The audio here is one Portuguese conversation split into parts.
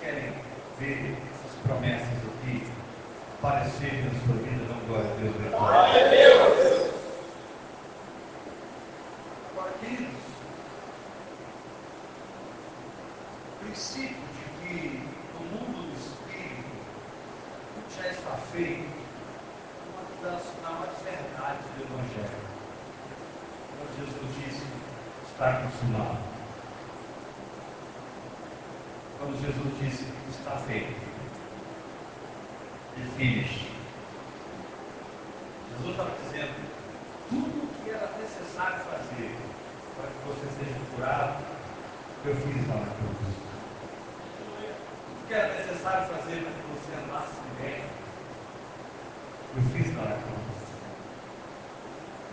Querem ver essas promessas aqui aparecerem na sua vida? Não glória a Deus. né? Glória a Deus. Agora, queridos, o princípio de que no mundo do espírito tudo já está feito é uma das maiores verdades do Evangelho. Quando Jesus disse, está consumado. Quando Jesus disse, está feito. E finished. Jesus estava dizendo, tudo o que era necessário fazer para que você seja curado, eu fiz lá na cruz. Tudo que era necessário fazer para que você andasse bem, eu fiz lá na cruz.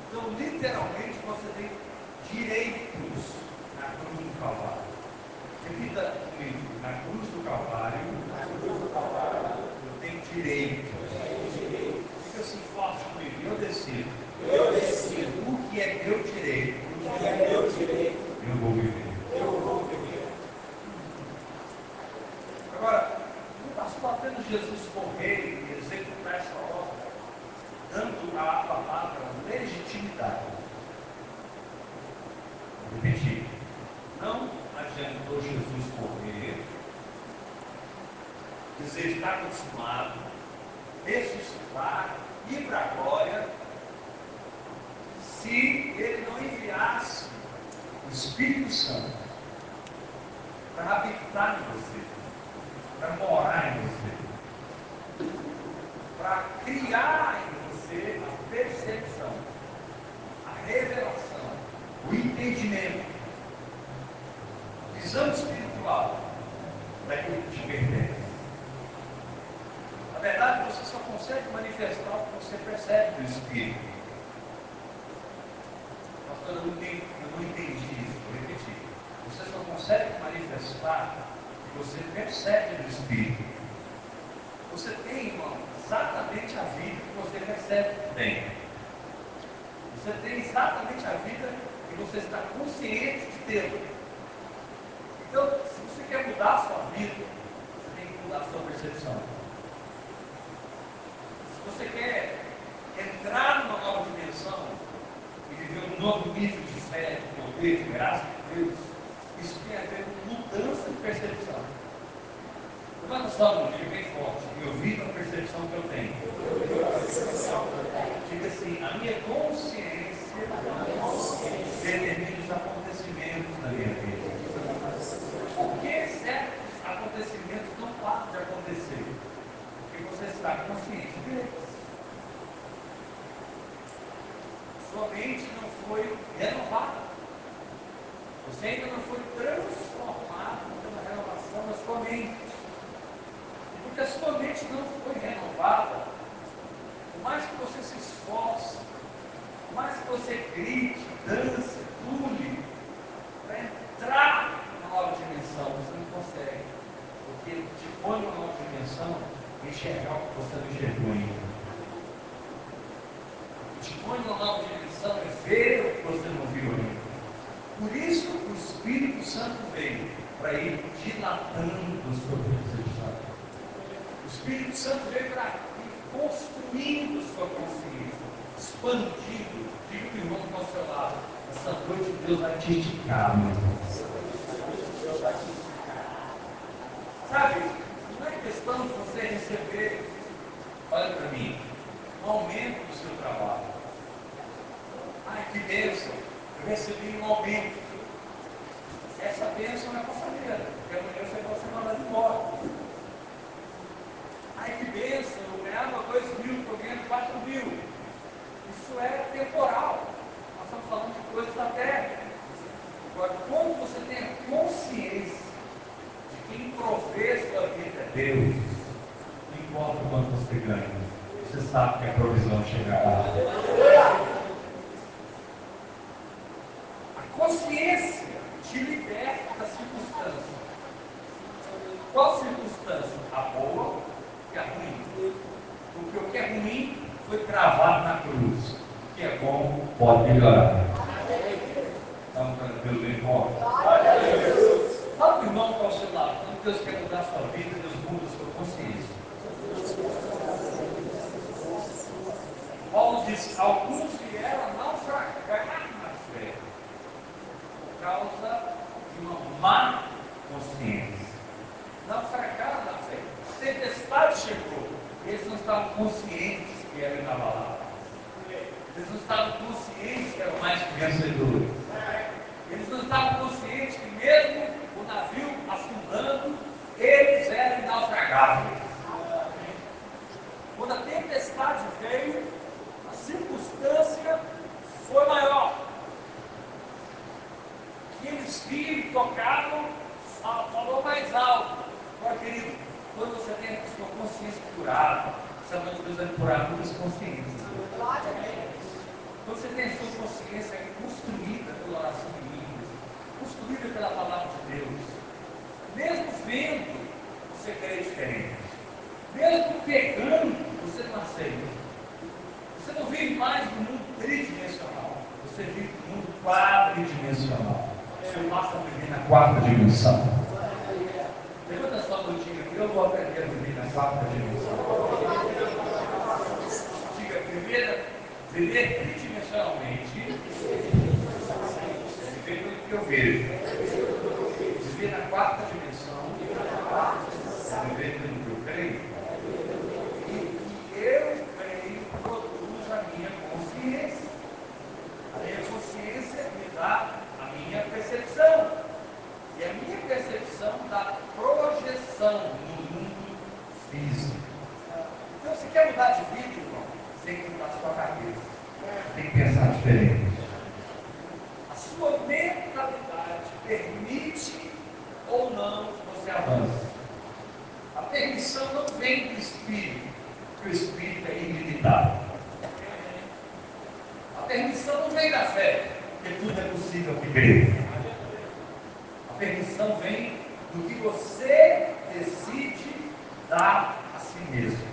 Então, literalmente, você tem direitos na cruz do Calvário. Repita comigo, na cruz do Calvário, eu tenho direitos. Fica assim forte comigo, eu decido. Eu decido. O que é meu direito, O que é meu direito, eu vou viver. eu vou viver. Agora, não bastou apenas Jesus correr e executar essa obra, dando à palavra legitimidade. Vou repetir. Não adiantou Jesus correr, dizer está consumado, ressuscitar, ir para a glória, se ele não enviasse o Espírito Santo para habitar em você, para morar em você, para criar em você a percepção, a revelação, o entendimento, a visão espiritual daquilo que te pertence. Na verdade, você só consegue manifestar o que você percebe do Espírito. Pastor, eu não entendi, eu não entendi isso, vou repetir. Você só consegue manifestar o que você percebe do Espírito. Você tem, irmão, exatamente a vida que você percebe bem. Você tem exatamente a vida que você está consciente de ter. Então, se você quer mudar a sua vida, você tem que mudar a sua percepção. Você quer entrar numa nova dimensão e viver um novo nível de fé, de poder, de graça de Deus, isso tem a ver com mudança de percepção. Levanta sua mão, diga bem forte. Eu vivo a percepção que eu tenho. Diga assim, a minha consciência determina os acontecimentos da minha vida. Por que certos acontecimentos não param de acontecer? Porque você está consciente deles. Sua mente não foi renovada. Você ainda não foi transformado pela renovação da sua mente. E porque a sua mente não foi renovada, por mais que você se esforce, por mais que você grite, dance, pule, para entrar numa nova dimensão, você não consegue. Porque te põe numa nova dimensão enxergar o que você não enxergou ainda. Te põe numa nova ver o que você não viu ainda. Por isso o Espírito Santo veio para ir dilatando a sua percepção. O Espírito Santo veio para ir construindo sua consciência, expandindo. Diga o irmão que está ao seu lado, essa noite Deus vai te esticar, meu irmão. Sabe, não é questão de você receber, olha para mim, um aumento do seu trabalho de bênção, eu recebi um aumento. Essa bênção é passageira, porque amanhã você vai ser mandado embora. Aí que bênção, eu ganhava 2 mil, estou ganhando 4 mil. Isso é temporal. Nós estamos falando de coisas da terra. Agora, como você tem a consciência de quem provê sua vida é Deus, não importa o quanto você ganha, você sabe que a provisão chegará consciência te liberta da circunstância. Qual circunstância? A boa e a ruim. Porque o que é ruim foi cravado na cruz. O que é bom pode melhorar. Então, Deus bem forte. Fala para o irmão que está ao seu lado. Quando Deus quer mudar a sua vida, Deus muda a sua consciência. Paulo diz: alguns vieram a naufragar na fé por causa de uma má consciência. Naufragaram na fé. A tempestade chegou. Eles não estavam conscientes que eram inabalados. Eles não estavam conscientes que eram mais que vencedores. Eles não estavam conscientes que mesmo o navio afundando, eles eram naufragáveis. Quando a tempestade veio, a circunstância foi maior. Que eles viram e tocaram, falou mais alto. Agora, querido, quando você tem a sua consciência curada, sabe que Deus vai curar muitas consciências. Quando você tem a sua consciência construída pela oração de línguas, construída pela palavra de Deus, mesmo vendo, você crê diferente. Mesmo pegando, você não aceita. Você não vive mais no mundo tridimensional. Você vive no mundo quadridimensional. Você passa a viver na quarta dimensão. Levanta a sua mãozinha eu vou aprender a quarta dimensão. Diga, primeira, viver tridimensionalmente. Viver pelo que eu vejo. Viver na quarta dimensão. Viver pelo que eu creio. E que eu creio produz a minha consciência. A minha consciência me dá a minha percepção. E a minha percepção dá projeção físico. Então, se quer mudar de vida, irmão, você tem que mudar sua cabeça. Tem que pensar diferente. A sua mentalidade permite ou não que você avance. A permissão não vem do Espírito, porque o Espírito é ilimitado. A permissão não vem da fé, porque tudo é possível que crê. A permissão vem do que você decide dar a si mesmo.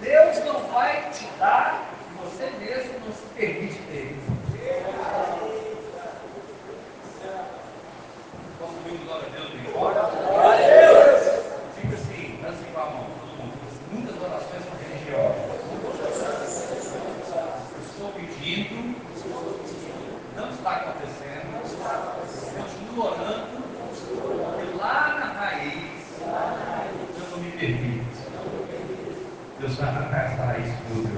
Deus não vai te dar o que você mesmo não se permite ter. Posso ouvir glória a Deus assim, com a mão, todo mundo. Muitas orações são religiosas. Eu estou pedindo, não está acontecendo, continuo orando, e lá na raiz, eu não me permito. Deus vai arrancar essa raiz tudo.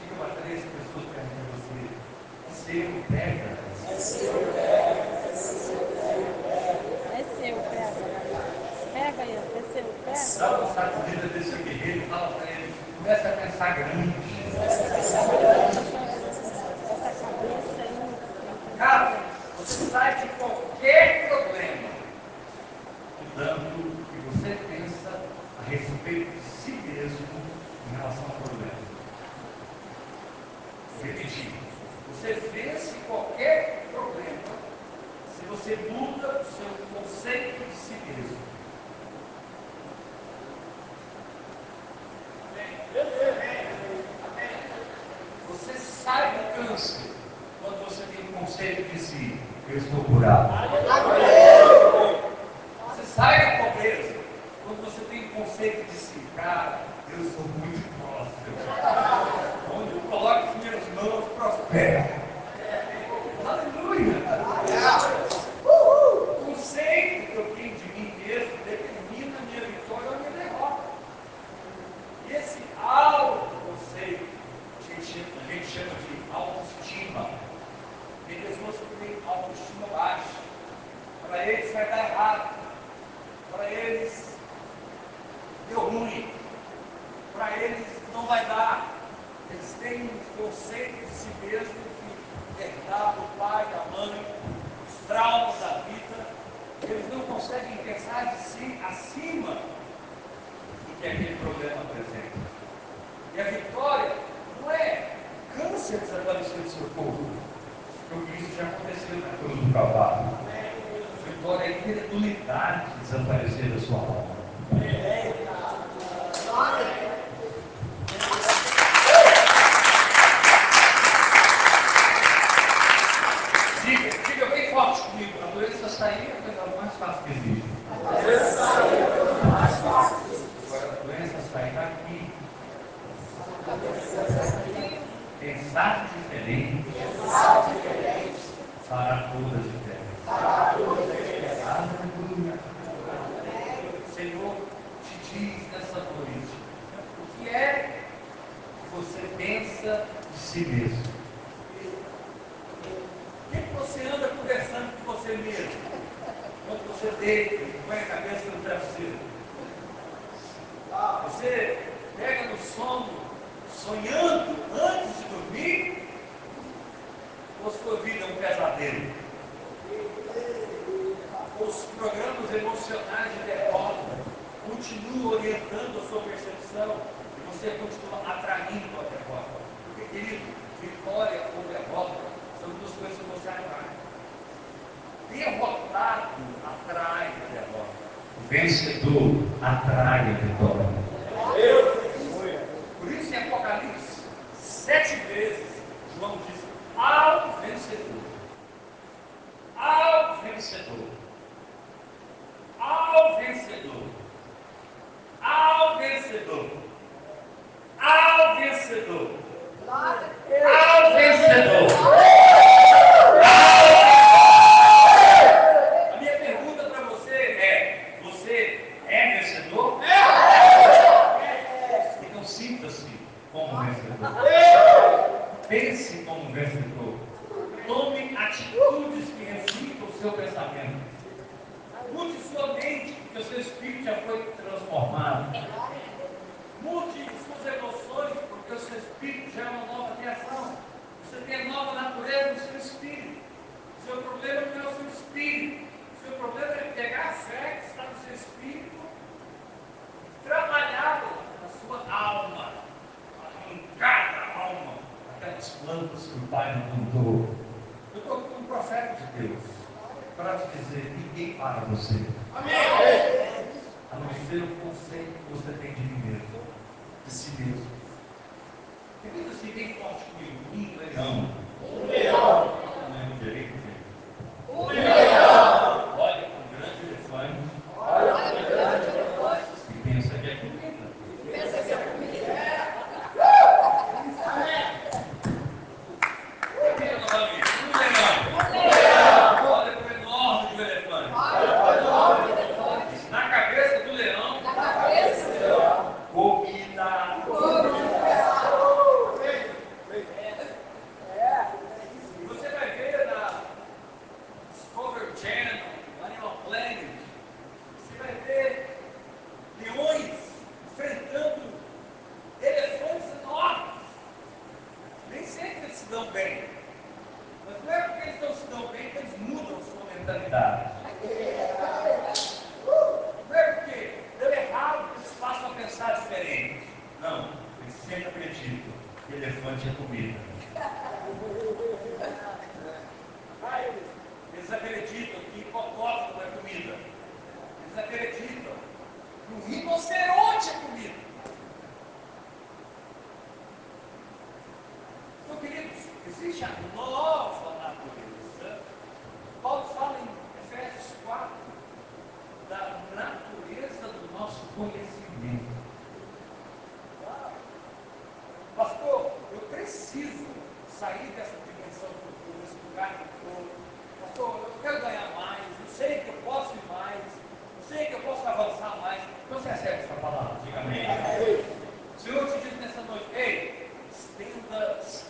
Diga para três pessoas perto de você. Seu pega. É seu, pega. Pega aí, é seu, pega. Dá uma sacudida desse guerreiro, fala para ele. Começa a pensar grande. Essa cabeça aí. Cara, você sai de para eles não vai dar. Eles têm um conceito de si mesmo que herdado do pai, da mãe, os traumas da vida. Eles não conseguem pensar de si acima do que aquele problema apresenta. E a vitória não é câncer desaparecer do seu corpo, porque isso já aconteceu na cruz do Calvário. A vitória é incredulidade desaparecer da sua alma. derrotado atrai a derrota. O vencedor atrai a vitória. Por isso em Apocalipse, sete vezes,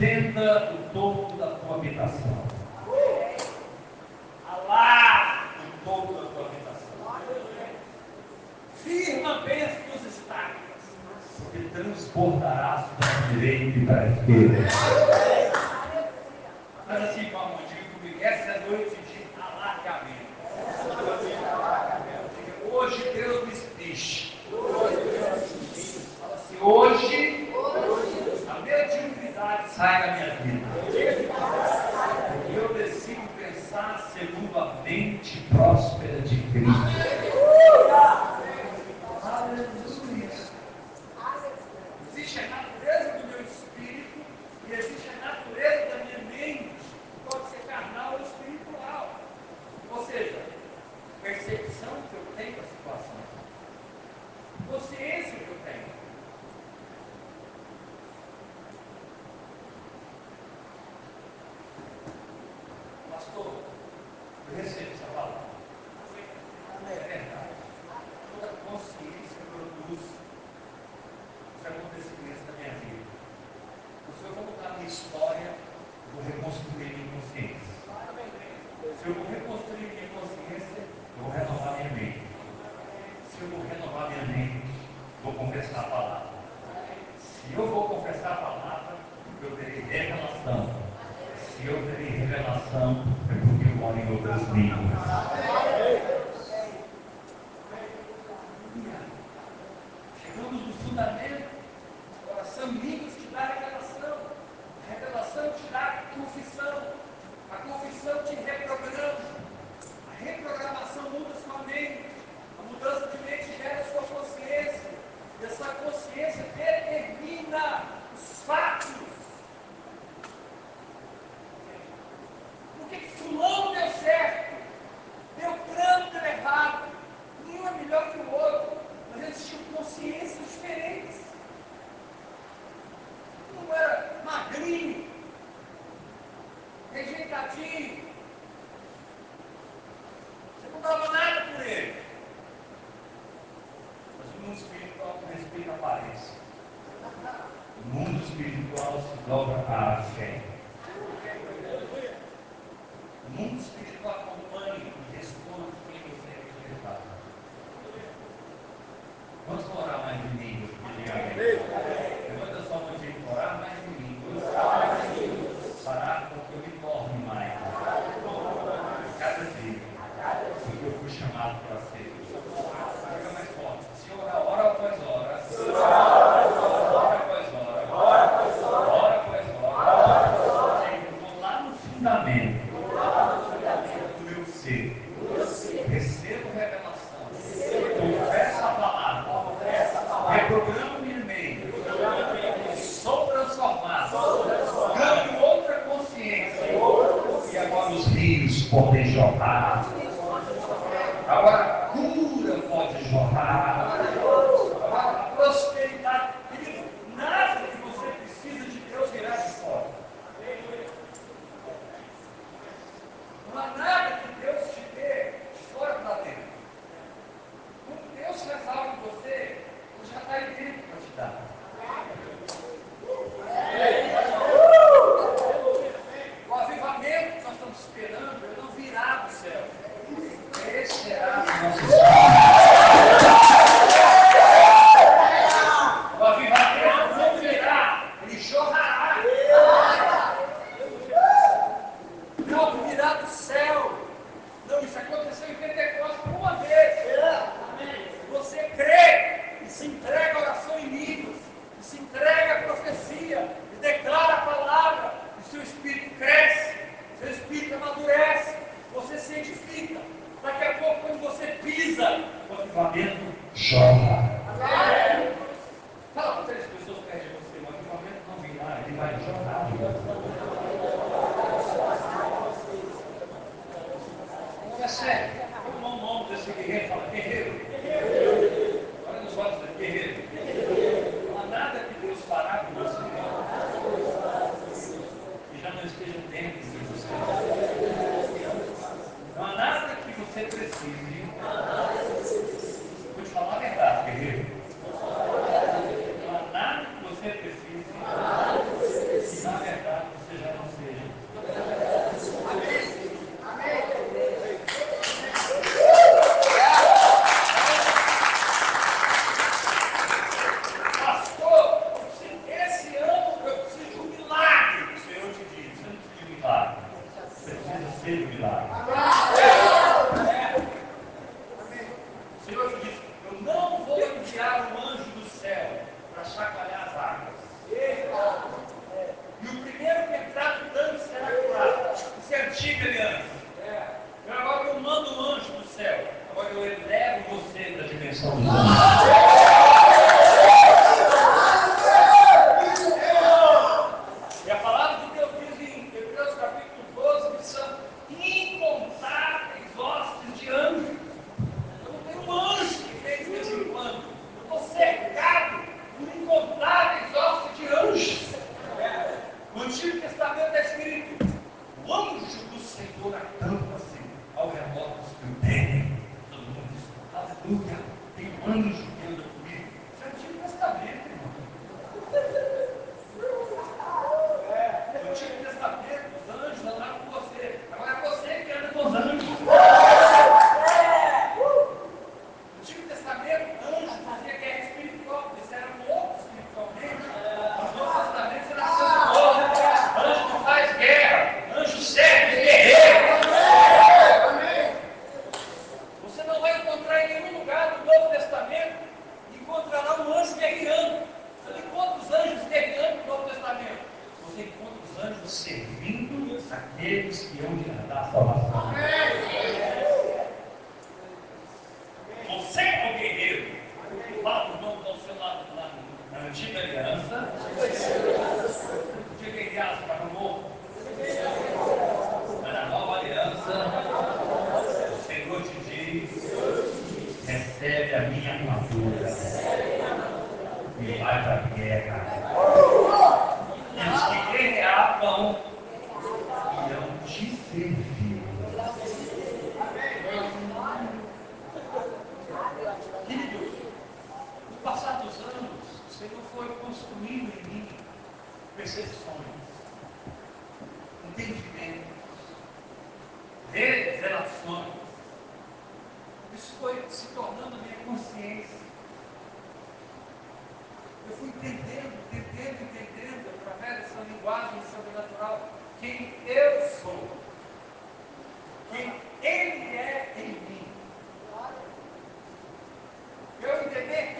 senta o topo da tua habitação. eu terei é revelação, é porque eu moro em outras línguas.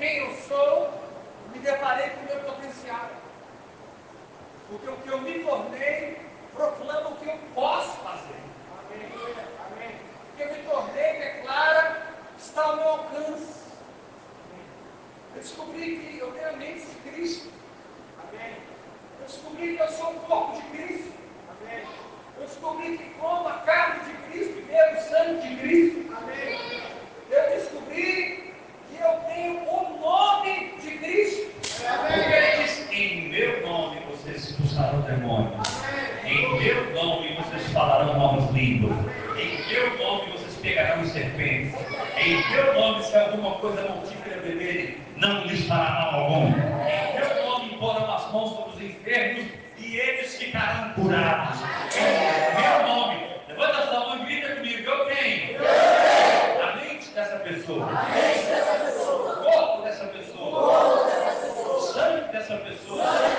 quem eu sou, me deparei com o meu potencial. Porque o que eu me tornei proclama o que eu posso fazer. Amém. O que eu me tornei, declara, está ao meu alcance. Eu descobri que eu tenho a mente de Cristo. Amém. Eu descobri que eu sou o corpo de Cristo. Amém. Eu descobri que como a carne de Cristo e o sangue de Cristo, demônios. Em meu nome vocês falarão novas línguas. Em meu nome vocês pegarão serpentes. Em meu nome, se alguma coisa mortífera beberem, não lhes fará mal algum. Em meu nome porão as mãos sobre os enfermos e eles ficarão curados. Em meu nome, levanta a sua mão e grita comigo: Eu tenho. A mente dessa pessoa. A mente dessa pessoa. O corpo dessa pessoa. O corpo dessa pessoa. O sangue dessa pessoa.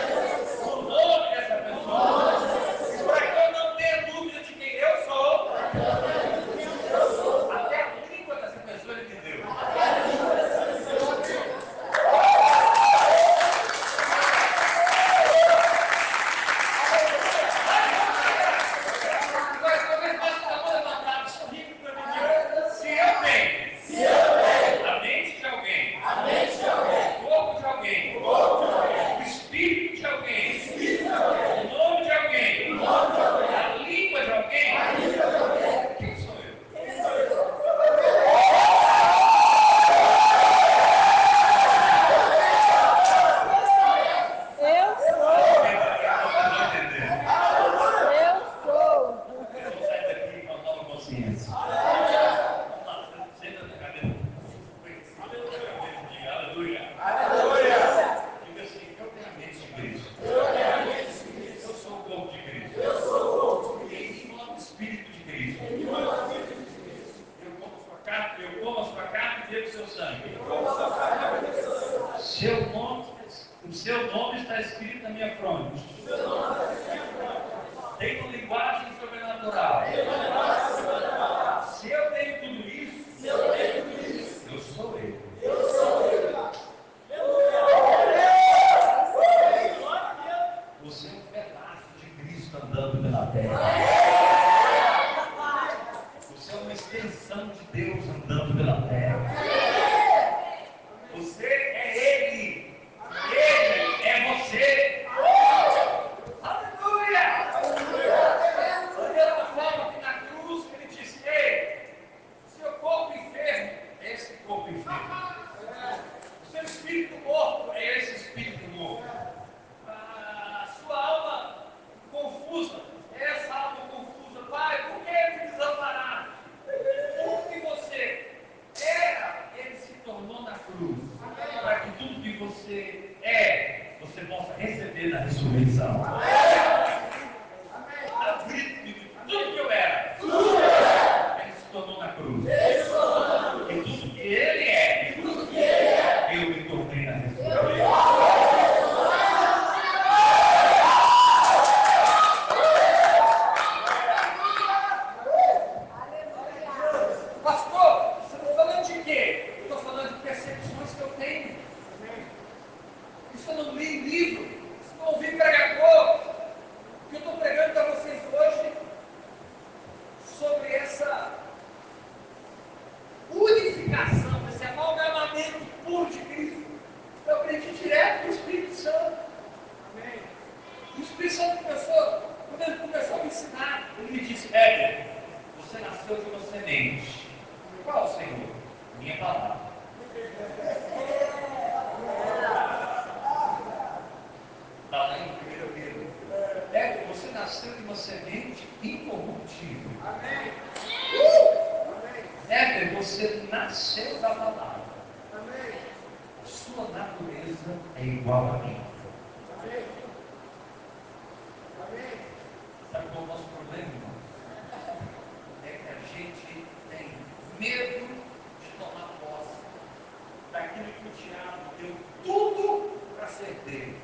o diabo deu tudo para ser dele.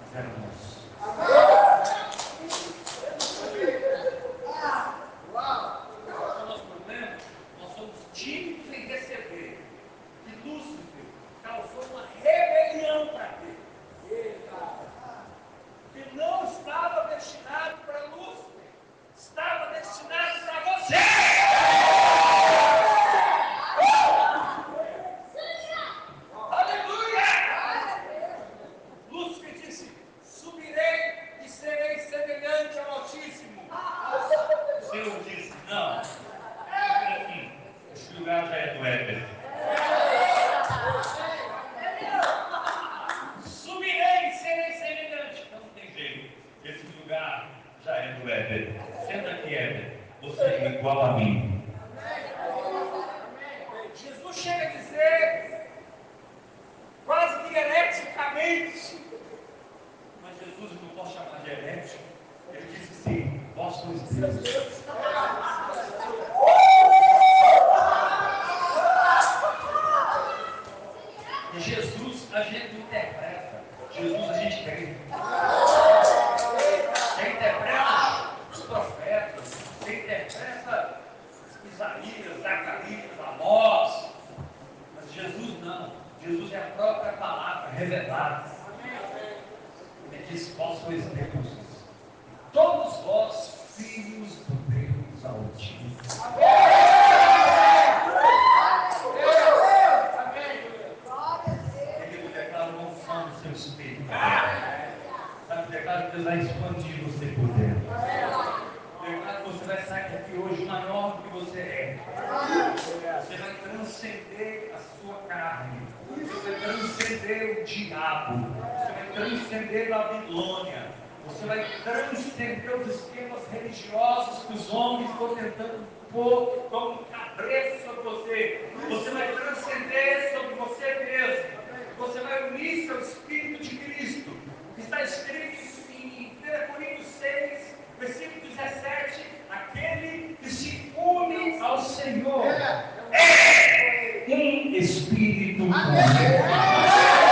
Mas era nosso. levados. Ele diz: Vós sois deuses. Todos vós, filhos do Deus Altíssimo. Ele declara uma fã no seu espírito. Sabe, declara que Deus vai expandir você por dentro. Declara que você vai sair daqui hoje maior do que você é. Você vai transcender a sua carne. Você vai é transcender o diabo. Você vai é transcender a Babilônia. Você vai transcender os esquemas religiosos que os homens estão tentando pôr como cabeça sobre você. Você vai transcender sobre você mesmo. Você vai unir seu Espírito de Cristo. O que está escrito em 1 Coríntios 6, versículo 17: aquele que se une ao Senhor. É. ele um espírito. Amém.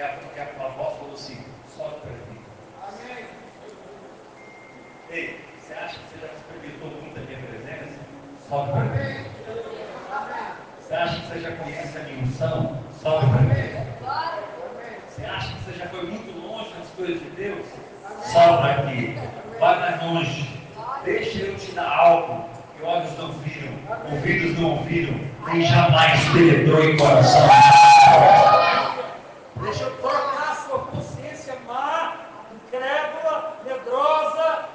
E a, e a, falou assim: sobe para mim. Ei, você acha que você já experimentou muito a minha presença? Sobe para mim. Você acha que você já conhece a minha unção? Sobe para mim. Você acha que você já foi muito longe nas coisas de Deus? Sobe aqui. Vai mais longe. Deixa eu te dar algo que olhos não viram, ouvidos não ouviram, nem jamais penetrou em coração. Deixa eu trocar a sua consciência má, incrédula, medrosa,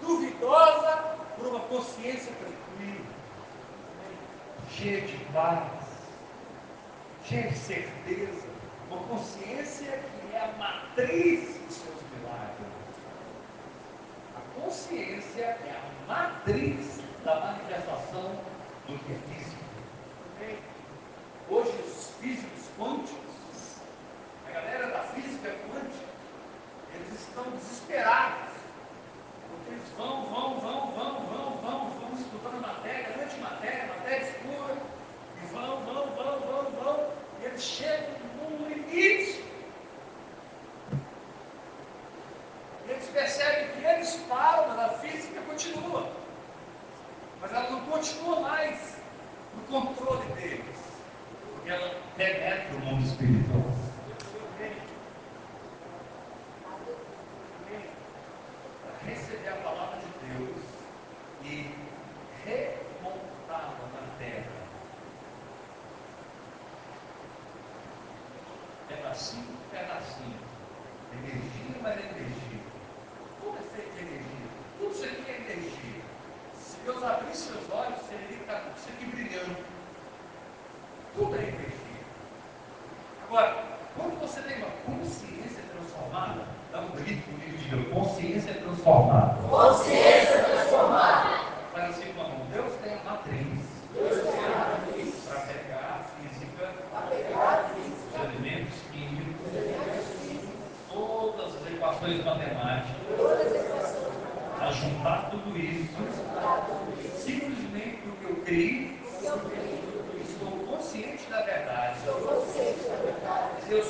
duvidosa, por uma consciência tranquila, cheia de paz, cheia de certeza, uma consciência que é a matriz dos seus milagres. A consciência é a matriz da manifestação do que é físico. Hoje os físicos quânticos, a galera da física quântica, eles estão desesperados. Eles vão, vão, vão, vão, vão, vão, vão estudando matéria, antimatéria, matéria escura, e vão, vão, vão, vão, vão, e eles chegam num limite. E eles percebem que eles param, mas a física continua. Mas ela não continua mais no controle deles. Porque ela penetra o mundo espiritual. Receber a palavra de Deus e remontá-la na terra. Pedacinho por pedacinho. Energia mais energia. Tudo é feito de energia. Tudo isso aqui é energia. Se Deus abrir seus olhos, você que está tudo isso aqui brilhando. Tudo é energia. Agora, quando você tem uma consciência transformada, dá um grito comigo e diga, consciência transformada. Consciência transformada. Faz assim com a mão. Deus tem a matriz Deus tem a matriz para pegar a física, para pegar física, os elementos químicos, os elementos físicos, todas as equações matemáticas, todas as equações, a juntar tudo isso, para tudo isso. simplesmente porque eu criei, Porque eu creio, estou consciente da verdade. sou consciente da verdade. Deus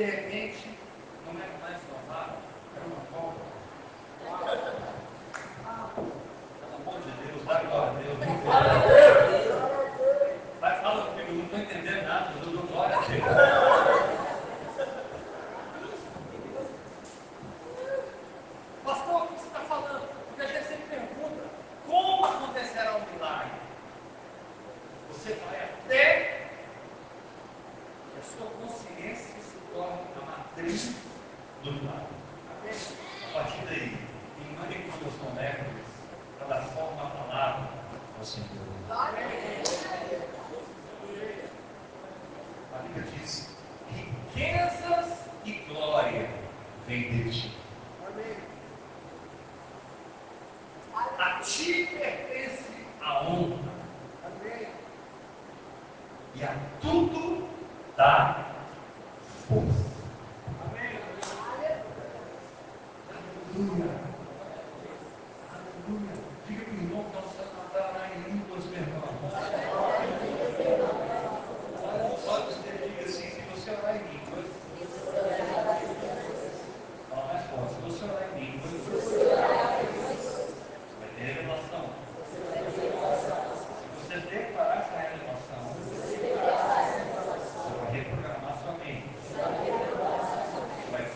their nature.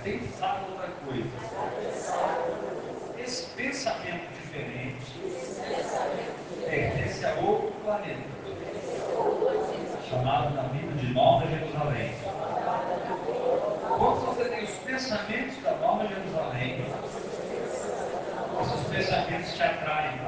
pensar outra coisa. Esse pensamento diferente pertence a outro planeta, chamado na Bíblia de Nova Jerusalém. Quando você tem os pensamentos da Nova Jerusalém, esses pensamentos te atraem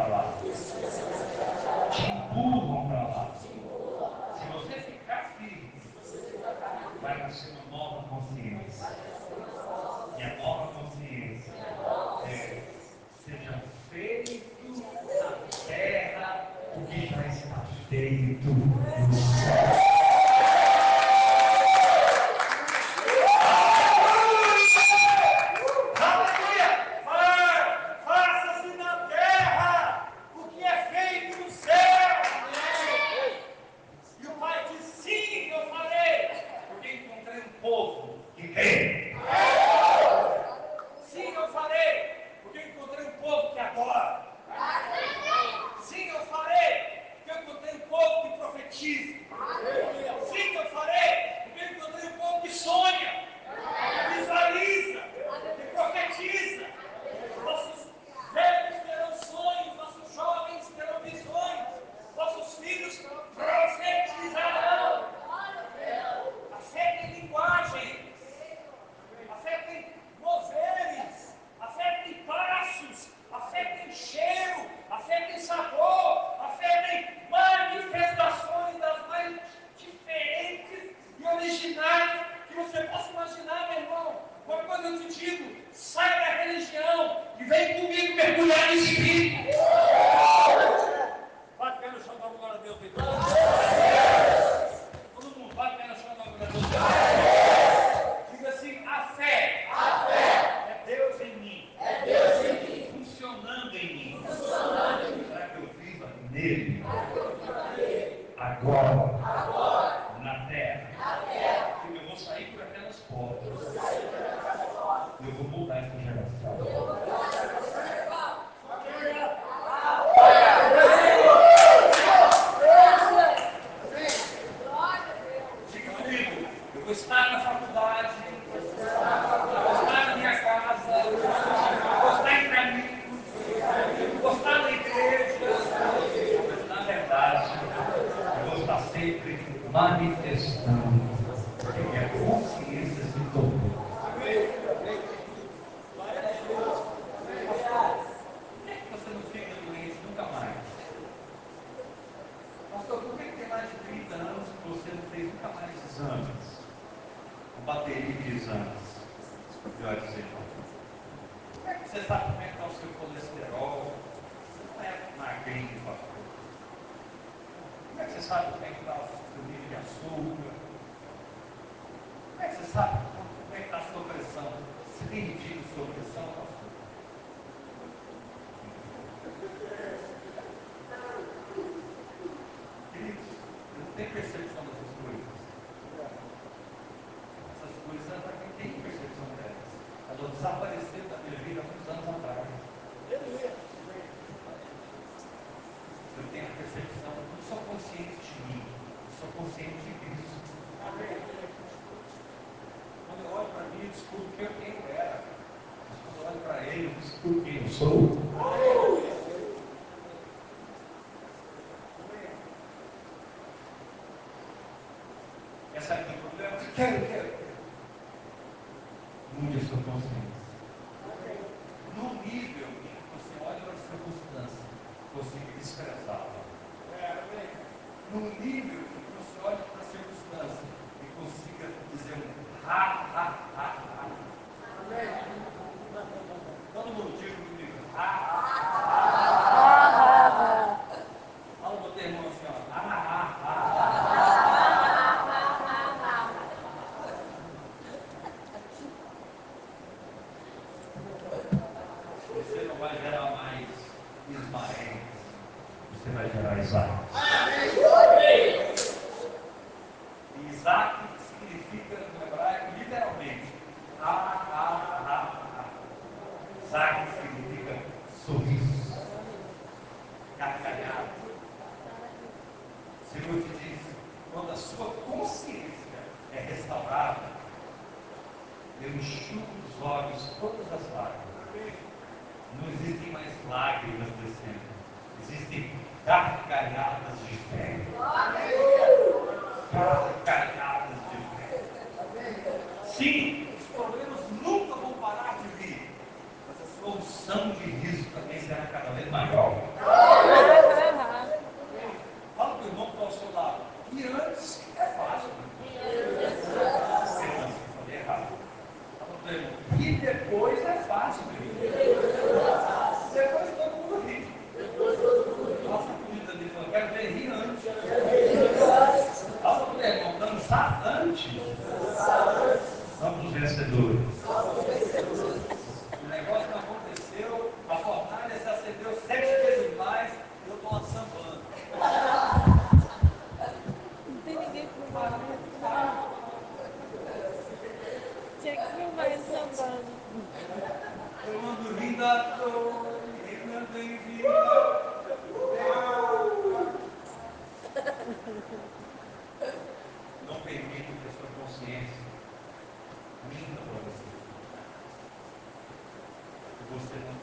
você sabe como é que está o seu nível de açúcar? Como é que você sabe como é que está a sua pressão? Você tem medido sua pressão? Can,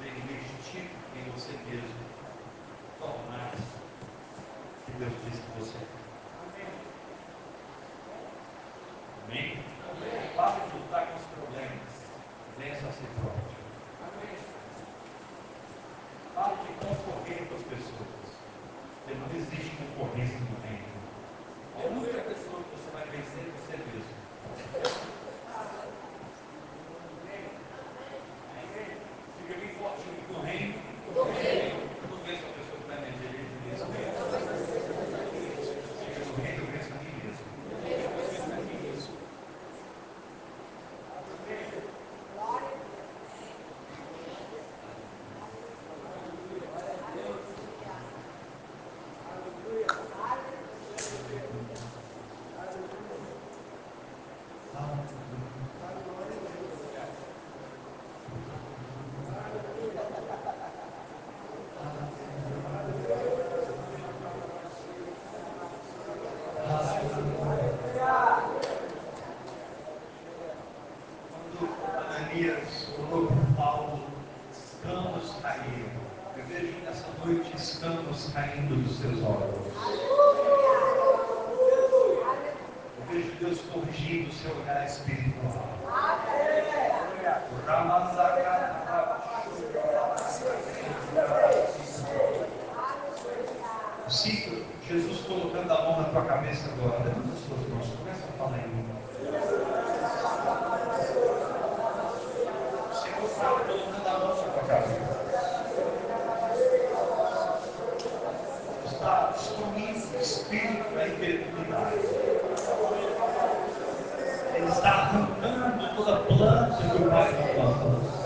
Investir em você mesmo tornasse que Deus diz que você é. Amém? Amém? Pare de lutar com os problemas. Vença a si próprio. Amém? Pare de concorrer com as pessoas. Porque não existe concorrência no reino. A única pessoa que você vai vencer é Jesus colocando a mão na tua cabeça agora. Levanta as tuas mãos, começa a falar em língua. O Senhor está colocando a mão sobre a cabeça. Está destruindo o espírito da incredulidade. Ele está arrancando toda planta que o Pai plantou.